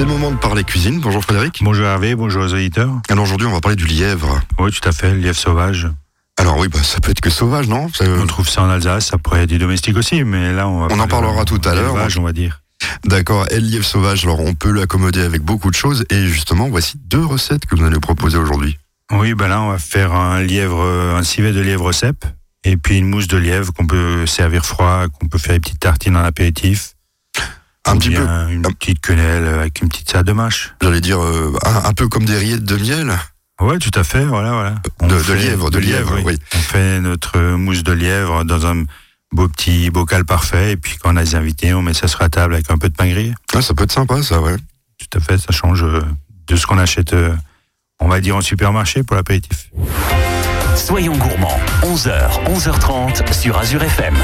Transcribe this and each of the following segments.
C'est le moment de parler cuisine. Bonjour Frédéric. Bonjour Hervé, bonjour aux auditeurs. Alors aujourd'hui, on va parler du lièvre. Oui, tout à fait, le lièvre sauvage. Alors oui, bah, ça peut être que sauvage, non? Ça- On trouve ça en Alsace, être du domestique aussi, mais là on va On en parler parlera tout à l'heure. d'élevage, on va dire. D'accord. Et le lièvre sauvage, alors on peut l'accommoder avec beaucoup de choses. Et justement, voici deux recettes que vous allez nous proposer aujourd'hui. Oui, ben là on va faire un lièvre, un civet de lièvre cèpe, et puis une mousse de lièvre qu'on peut servir froid, qu'on peut faire des petites tartines en apéritif. Un petit peu, Une un- petite quenelle avec une petite salade de mâche. j'allais dire, euh, un, un peu comme des rillettes de miel. Ouais, tout à fait, voilà, voilà. On De, lièvre, de lièvre, oui. On fait notre mousse de lièvre dans un beau petit bocal parfait, et puis quand on a des invités, on met ça sur la table avec un peu de pain grillé. Ah, ça peut être sympa, ça, ouais. Tout à fait, ça change euh, de ce qu'on achète, euh, on va dire, en supermarché pour l'apéritif. Soyons gourmands, 11h, 11h30 sur Azure FM.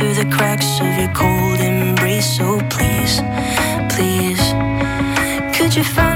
Through the cracks of your cold embrace. So please, please. Could you find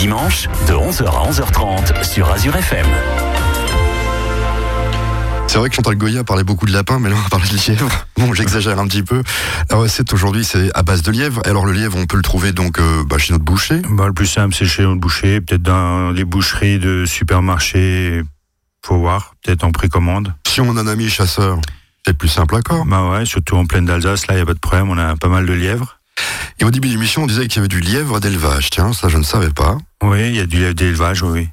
dimanches, de 11h à 11h30 sur Azure FM. C'est vrai que Chantal Goya parlait beaucoup de lapin, mais là on va parler de lièvre. Bon, j'exagère un petit peu. La recette aujourd'hui, c'est à base de lièvre. Alors le lièvre, on peut le trouver donc euh, bah, chez notre boucher. Bah, le plus simple, c'est chez notre boucher, peut-être dans les boucheries de supermarchés. Faut voir, peut-être en précommande. Si on a un ami chasseur, c'est plus simple encore. Bah ouais, surtout en pleine d'Alsace, là, il n'y a pas de problème, on a pas mal de lièvres. Et au début de l'émission, on disait qu'il y avait du lièvre d'élevage. Tiens, ça je ne savais pas. Oui, il y a du lièvre d'élevage, oui.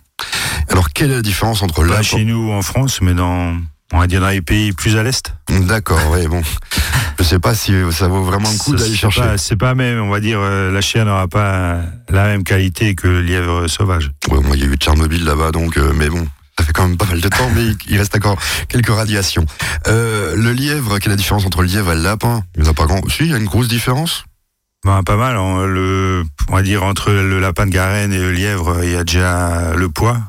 Alors quelle est la différence entre Pas lapin chez nous en France, mais dans, on va dire dans les pays plus à l'est. D'accord, oui, bon. Je sais pas si ça vaut vraiment le coup d'aller chercher. pas- C'est pas même, on va dire, euh, la chair n'aura pas la même qualité que le lièvre sauvage. Ouais, moi, il y a eu Tchernobyl là-bas, donc, euh, mais bon, ça fait quand même pas mal de temps, mais il- reste encore quelques radiations. Euh, le lièvre, quelle est la différence entre le lièvre et le lapin? Il n'y en a pas grand. Si, il y a une grosse différence. Ben, pas mal. On, le, on va dire entre le lapin de Garenne et le lièvre, il y a déjà le poids.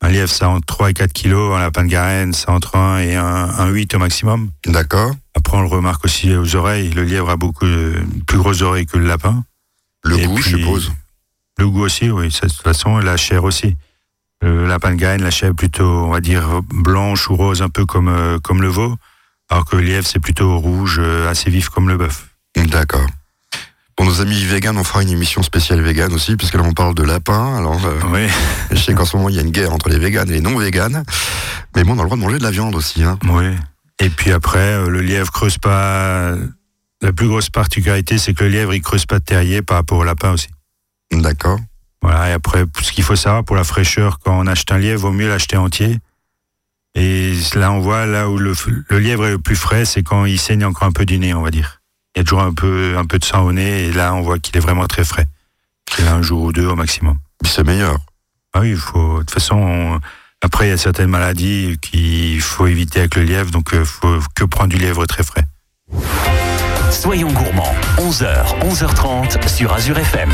Un lièvre, ça entre 3 et 4 kilos. Un lapin de Garenne, ça entre 1 et 1, un 8 au maximum. D'accord. Après, on le remarque aussi aux oreilles. Le lièvre a beaucoup plus grosses oreilles que le lapin. Le Et goût, je suppose. Le goût aussi, oui. De toute façon, la chair aussi. Le lapin de Garenne, la chair est plutôt, on va dire, blanche ou rose, un peu comme, euh, comme le veau. Alors que le lièvre, c'est plutôt rouge, euh, assez vif comme le bœuf. D'accord. Pour nos amis véganes, on fera une émission spéciale végane aussi, puisque là on parle de lapin. Alors, euh, Oui, je sais qu'en ce moment il y a une guerre entre les véganes et les non véganes, mais bon, on a le droit de manger de la viande aussi. Hein. oui. Et puis après, euh, le lièvre creuse pas. La plus grosse particularité, c'est que le lièvre, il creuse pas de terrier par rapport au lapin aussi. D'accord. Voilà. Et après, ce qu'il faut savoir pour la fraîcheur, quand on achète un lièvre, vaut mieux l'acheter entier. Et là, on voit là où le, le lièvre est le plus frais, c'est quand il saigne encore un peu du nez, on va dire. Il y a toujours un peu, un peu de sang au nez, et là, on voit qu'il est vraiment très frais. Il a un jour ou deux au maximum. C'est meilleur. Ah oui, il faut. De toute façon, on- après, il y a certaines maladies qu'il faut éviter avec le lièvre, donc il faut que prendre du lièvre très frais. Soyons gourmands. 11h, 11h30 sur Azure FM.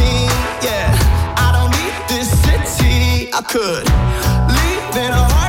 Me, yeah. I don't need this city. I could leave it a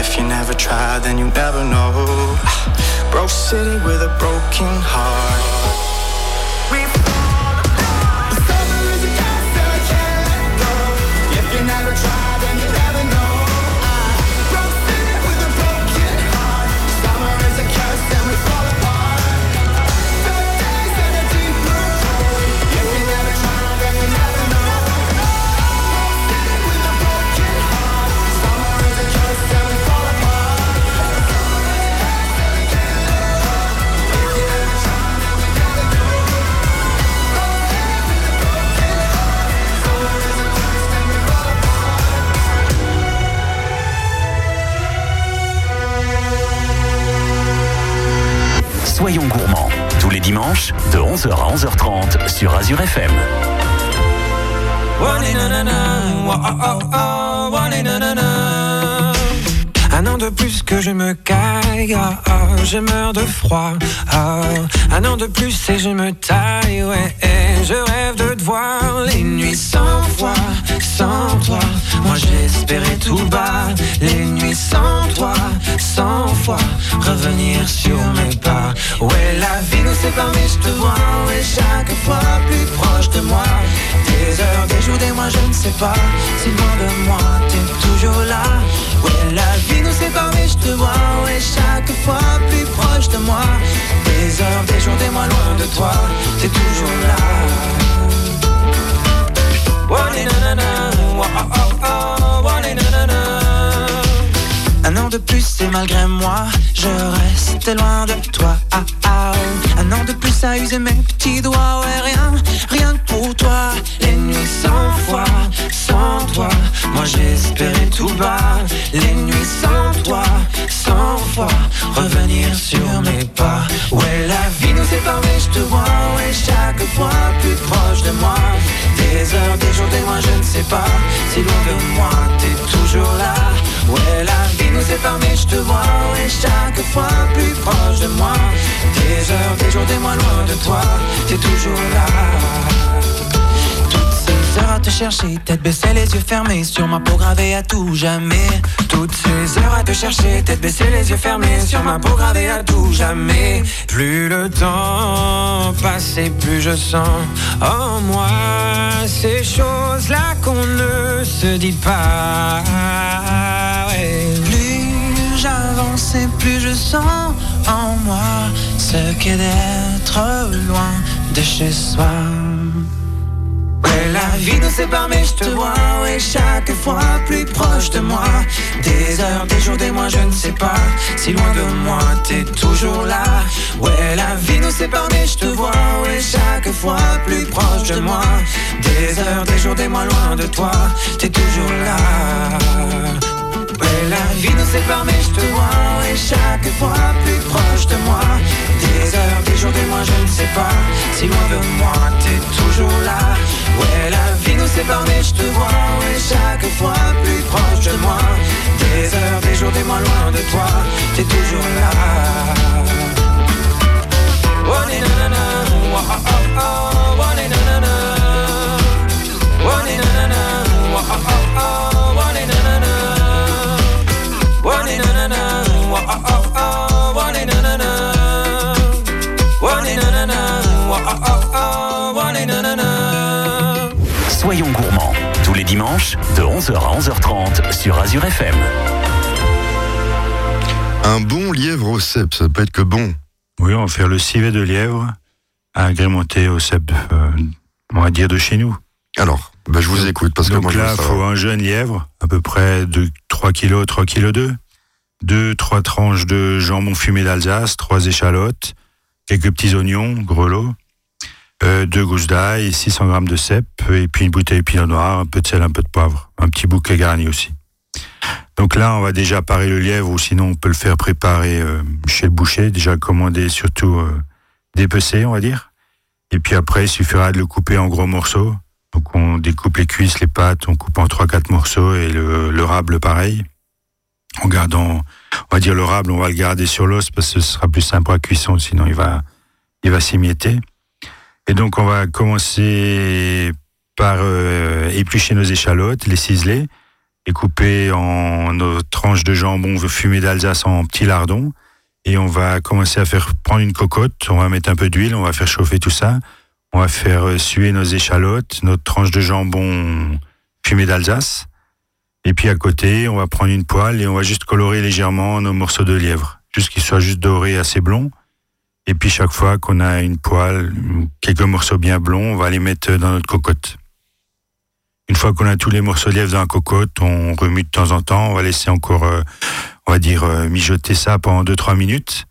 If you never try, then you never know. Broke city with a broken Azure FM. Ah, ah, je meurs de froid. ah. un an de plus et je me taille, ouais. je rêve de te voir les nuits sans toi, sans toi. Moi j'espérais tout bas, les nuits sans toi, sans fois revenir sur mes pas. Ouais, la vie nous sépare, mais je te vois, ouais, chaque fois plus proche de moi. Des heures, des jours, des mois, je ne sais pas. Si loin de moi, t'es toujours là. Ouais, la vie nous sépare, mais je te vois, ouais, chaque fois plus proche de moi. Des heures, des jours, des mois, loin de toi, t'es toujours là. Oh, oh, oh. Un an de plus et malgré moi, je reste loin de toi. Ah, ah. Un an de plus à user mes petits doigts, ouais, rien, rien que pour toi. Les nuits sans foi, sans toi, moi j'espérais tout bas. Chaque fois plus proche de moi. Des heures, des jours, des mois, loin de toi, t'es toujours là. Toutes ces heures à te chercher, tête baissée, les yeux fermés, sur ma peau gravée à tout jamais. Toutes ces heures à te chercher, tête baissée, les yeux fermés, sur ma peau gravée à tout jamais. Plus le temps passe et plus je sens en moi ces choses-là qu'on ne se dit pas. Plus et je sens en moi ce qu'est d'être loin de chez soi. Ouais, la vie nous sépare, mais je te vois, ouais, chaque fois plus proche de moi. Des heures, des jours, des mois, je ne sais pas. Si loin de moi, t'es toujours là. Ouais, la vie nous sépare, mais je te vois, ouais, chaque fois plus proche de moi. Des heures, des jours, des mois, loin de toi, t'es toujours là. Ouais, la vie nous sépare, mais je te vois, ouais, chaque fois plus proche de moi. Des heures, des jours, des mois, je ne sais pas. Si loin de moi, t'es toujours là. Ouais, la vie nous sépare, mais je te vois, ouais, chaque fois plus proche de moi. Des heures, des jours, des mois, loin de toi, t'es toujours là. Soyons gourmands, tous les dimanches de 11h à 11h30 sur Azure FM. Un bon lièvre au cèpe, ça peut être que bon. Oui, on va faire le civet de lièvre agrémenté au cèpe, euh, on va dire de chez nous. Alors, bah, je vous écoute parce que Donc moi je là, il faut un jeune lièvre, à peu près de 3 kg, 3 kg 2. Deux, trois tranches de jambon fumé d'Alsace, trois échalotes, quelques petits oignons, grelots, euh, deux gousses d'ail, 600 grammes de cèpe, et puis une bouteille de pinot noir, un peu de sel, un peu de poivre, un petit bouquet garni aussi. Donc là, on va déjà parer le lièvre, ou sinon on peut le faire préparer euh, chez le boucher, déjà commander surtout euh, dépecé, on va dire. Et puis après, il suffira de le couper en gros morceaux. Donc on découpe les cuisses, les pâtes, on coupe en 3-4 morceaux et le, le rable pareil. En gardant, on va dire le rable, on va le garder sur l'os parce que ce sera plus simple à cuisson, sinon il va, il va s'émietter. Et donc on va commencer par euh, éplucher nos échalotes, les ciseler, et couper en nos tranches de jambon fumé d'Alsace en petits lardons. Et on va commencer à faire prendre une cocotte, on va mettre un peu d'huile, on va faire chauffer tout ça. On va faire euh, suer nos échalotes, notre tranche de jambon fumé d'Alsace. Et puis à côté, on va prendre une poêle et on va juste colorer légèrement nos morceaux de lièvre, juste qu'ils soient juste dorés, assez blonds. Et puis chaque fois qu'on a une poêle, quelques morceaux bien blonds, on va les mettre dans notre cocotte. Une fois qu'on a tous les morceaux de lièvre dans la cocotte, on remue de temps en temps, on va laisser encore, euh, on va dire, euh, mijoter ça pendant 2-3 minutes.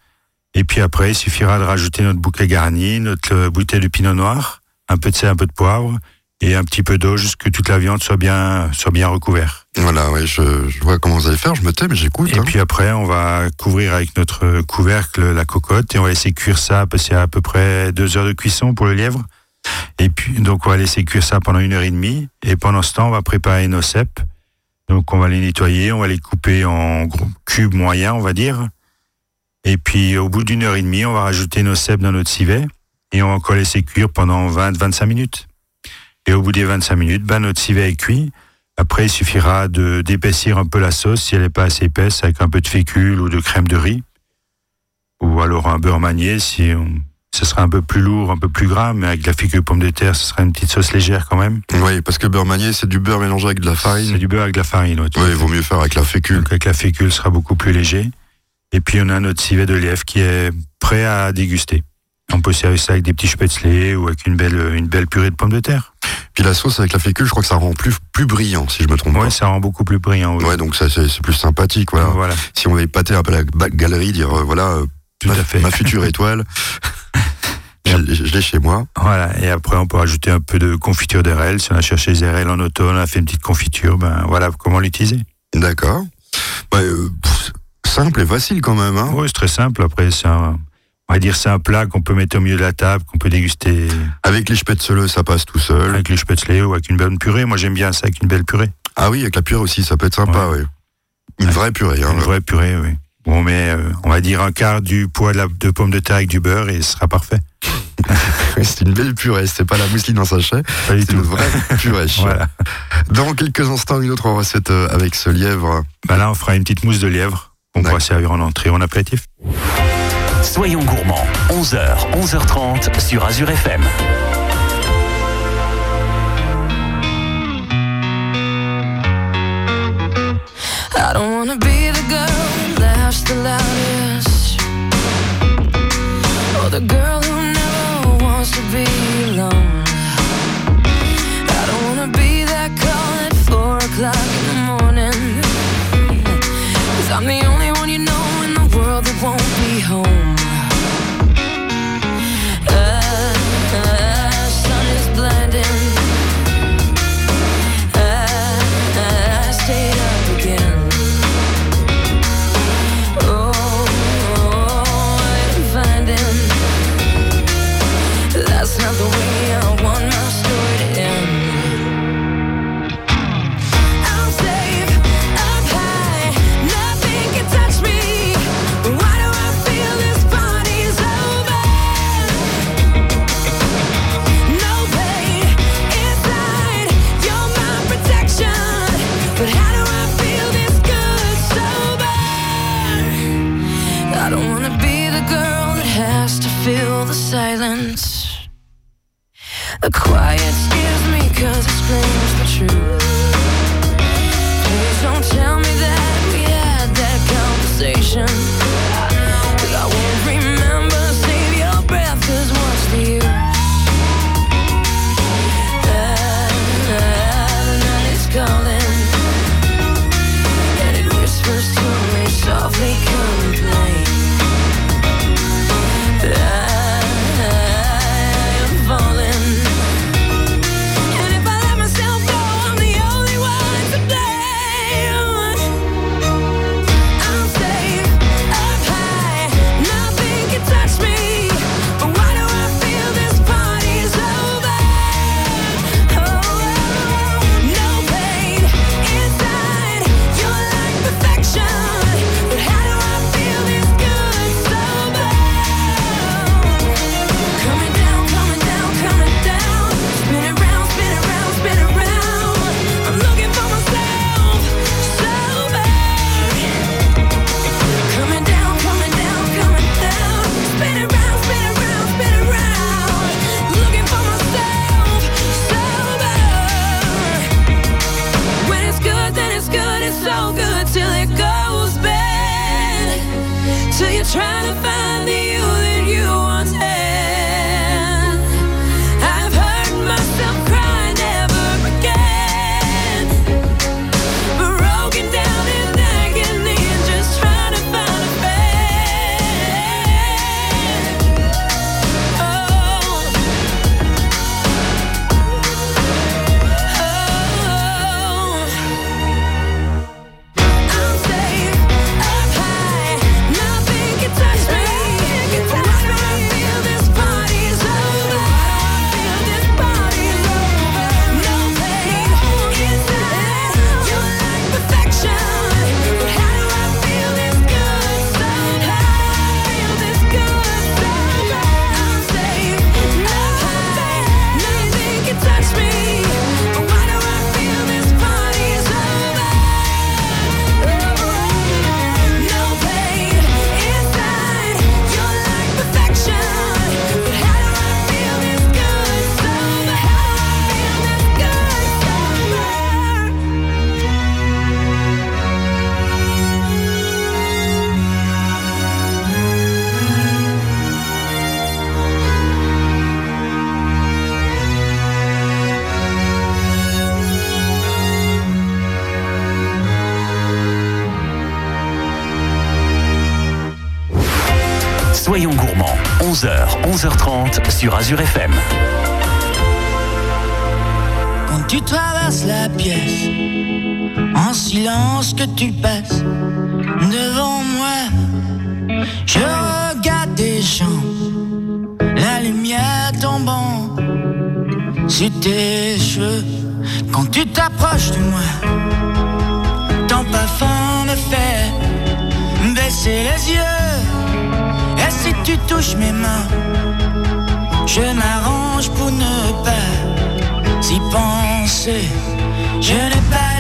Et puis après, il suffira de rajouter notre bouquet garni, notre euh, bouteille de pinot noir, un peu de sel, un peu de poivre et un petit peu d'eau, juste que toute la viande soit bien recouverte. Voilà, ouais, je, je vois comment vous allez faire, je me tais, mais j'écoute. Et hein. puis après, on va couvrir avec notre couvercle la cocotte et on va laisser cuire ça parce qu'il y a à peu près deux heures de cuisson pour le lièvre. Et puis, donc, on va laisser cuire ça pendant une heure et demie. Et pendant ce temps, on va préparer nos cèpes. Donc, on va les nettoyer, on va les couper en cubes moyens, on va dire. Et puis, au bout d'une heure et demie, on va rajouter nos cèpes dans notre civet et on va encore laisser cuire pendant 20-25 minutes. Et au bout des 25 minutes, ben, notre civet est cuit. Après, il suffira de d'épaissir un peu la sauce si elle n'est pas assez épaisse avec un peu de fécule ou de crème de riz. Ou alors un beurre manié si on- ce sera un peu plus lourd, un peu plus gras, mais avec de la fécule pomme de terre, ce sera une petite sauce légère quand même. Oui, parce que beurre manié, c'est du beurre mélangé avec de la C'est farine. du beurre avec de la farine. ouais, Oui, il vaut mieux faire avec la fécule. Donc avec la fécule, ce sera beaucoup plus léger. Et puis on a notre civet de lièvre qui est prêt à déguster. On peut servir ça avec des petits spätzle ou avec une belle, une belle purée de pommes de terre. Puis la sauce avec la fécule, je crois que ça rend plus, plus brillant, si je me trompe Ouais, ça rend beaucoup plus brillant. pas. oui. Ouais, donc ça, c'est c'est plus sympathique, voilà. Voilà, Si on va épater un peu la galerie, dire, euh, voilà, euh, tout ma, à fait. ma future étoile, je, l'ai- chez moi. Voilà, et après on peut rajouter un peu de confiture d'RL. Si on a cherché les RL en automne, on a fait une petite confiture, ben voilà comment l'utiliser. D'accord. Bah, euh, simple et facile quand même, hein. Oui, c'est très simple. Après, c'est un, on va dire c'est un plat qu'on peut mettre au milieu de la table, qu'on peut déguster Avec les spätzle, ça passe tout seul. avec les spätzle ou avec une bonne purée. Moi, j'aime bien ça avec une belle purée. Ah oui, avec la purée aussi, ça peut être sympa, oui. Une vraie purée, hein. Une vraie purée, oui. On met, euh, on va dire, un quart du poids de, la, de pommes de terre avec du beurre et ce sera parfait. C'est une belle purée, c'est pas la mousseline en sachet, c'est une vraie purée. Voilà. Dans quelques instants, une autre recette euh, avec ce lièvre. Ben là, on fera une petite mousse de lièvre qu'on pourra servir en entrée en apéritif. Soyons gourmands, 11h, 11h30 sur Azure FM. I don't wanna be the girl that laughs the loudest. Or the girl who never wants to be alone. I don't wanna be that call at four o'clock in the morning. Cause I'm the only 11h, 11h30 sur Azure FM. Quand tu traverses la pièce, en silence que tu passes devant moi, je regarde tes jambes, la lumière tombant sur tes cheveux. Quand tu t'approches de moi, ton parfum me fait baisser les yeux. Tu touches mes mains, je m'arrange pour ne pas s'y penser. Je n'ai pas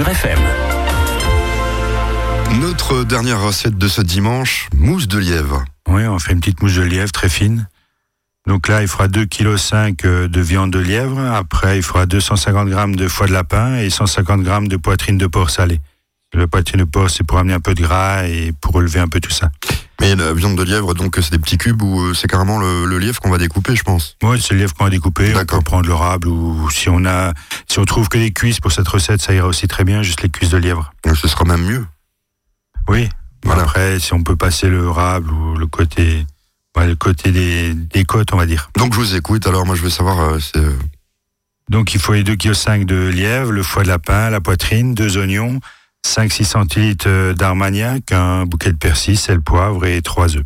Azure FM. Notre dernière recette de ce dimanche, mousse de lièvre. Oui, on fait une petite mousse de lièvre très fine. Donc là, il fera 2,5 kg de viande de lièvre. Après, il fera 250 grammes de foie de lapin et 150 grammes de poitrine de porc salée. Le poitrine de porc, c'est pour amener un peu de gras et pour relever un peu tout ça. Mais la viande de lièvre, donc c'est des petits cubes ou euh, c'est carrément le, le lièvre qu'on va découper, je pense? Moi, c'est le lièvre qu'on a découpé. On peut prendre le rable ou si on a, si on trouve que des cuisses pour cette recette, ça ira aussi très bien, juste les cuisses de lièvre. Donc, Ce sera même mieux. Oui. Voilà. Après, si on peut passer le rable ou le côté, le côté des, des côtes, on va dire. Donc je vous écoute, alors moi je veux savoir, euh, c'est, euh, Donc il faut les 2,5 kg de lièvre, le foie de lapin, la poitrine, deux oignons, 5-6 centilitres euh, d'armagnac, un bouquet de persil, sel, poivre et trois œufs.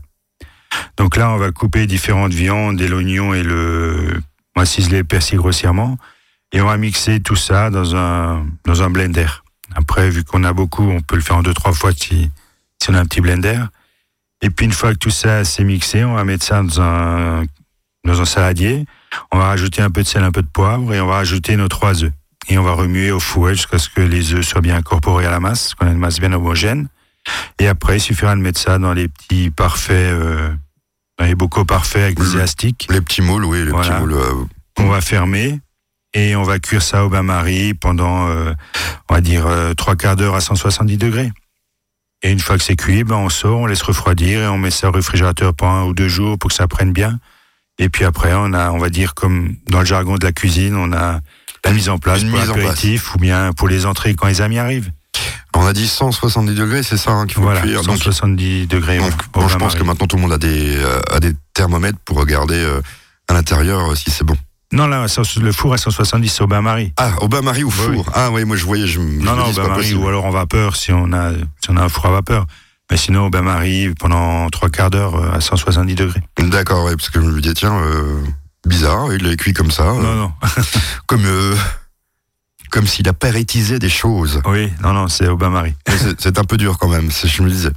Donc là, on va couper différentes viandes et l'oignon et le... On va ciseler le persil grossièrement et on va mixer tout ça dans un, dans un blender. Après, vu qu'on a beaucoup, on peut le faire en deux, trois fois si, si on a un petit blender. Et puis une fois que tout ça s'est mixé, on va mettre ça dans un, dans un saladier. On va rajouter un peu de sel, un peu de poivre et on va rajouter nos trois œufs. Et on va remuer au fouet jusqu'à ce que les œufs soient bien incorporés à la masse, qu'on ait une masse bien homogène. Et après, il suffira de mettre ça dans les petits parfaits, euh, dans les bocaux parfaits avec des élastiques. les petits moules, oui, les Voilà. petits moules. euh, On va fermer et on va cuire ça au bain-marie pendant, euh, on va dire, euh, trois quarts d'heure à 170 degrés. Et une fois que c'est cuit, ben on sort, on laisse refroidir et on met ça au réfrigérateur pendant un ou deux jours pour que ça prenne bien. Et puis après, on a, on va dire, comme dans le jargon de la cuisine, on a la mise en place Une pour mise en l'apéritif ou bien pour les entrées quand les amis arrivent. On a dit 170 degrés, c'est ça hein, qu'il faut Voilà, cuire. Donc, 170 degrés. donc, bon, je pense que maintenant tout le monde a des, euh, a des thermomètres pour regarder euh, à l'intérieur euh, si c'est bon. Non, là, le four à 170, c'est au bain-marie. Ah, au bain-marie ou Oui, four Ah oui, moi je voyais, je, Non, non, au bain-marie ou alors en vapeur si on a, si on a un four à vapeur. Mais sinon, au bain-marie, pendant trois quarts d'heure à 170 degrés. D'accord, ouais, parce que je me disais, tiens, bizarre, il est cuit comme ça, euh, Non, non. comme, euh, comme s'il des choses. Oui, non, non, c'est au bain-marie. C'est- C'est un peu dur quand même, c'est- je me disais.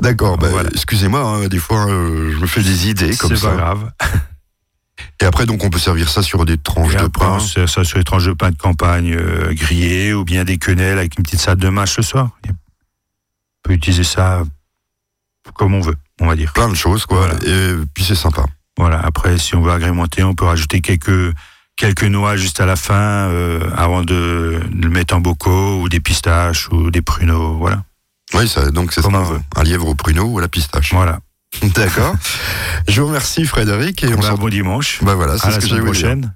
D'accord, bah, Voilà. excusez-moi, hein, des fois euh, je me fais des idées comme C'est ça. pas grave. Et après, donc on peut servir ça sur des tranches de pain. ça sur les tranches de pain de campagne euh, grillées ou bien des quenelles avec une petite salade de mâche le soir. On peut utiliser ça comme on veut, on va dire. Plein de choses, quoi. Voilà. Et puis c'est sympa. Voilà. Après, si on veut agrémenter, on peut rajouter quelques quelques noix juste à la fin euh, avant de, de le mettre en bocaux ou des pistaches ou des pruneaux. Voilà. Oui, ça, donc c'est ça, Comme on veut. un lièvre au pruneau ou à la pistache. Voilà. D'accord. je vous remercie Frédéric et on Ben, s'en bon dimanche. Bah voilà, c'est à ce la que prochaine.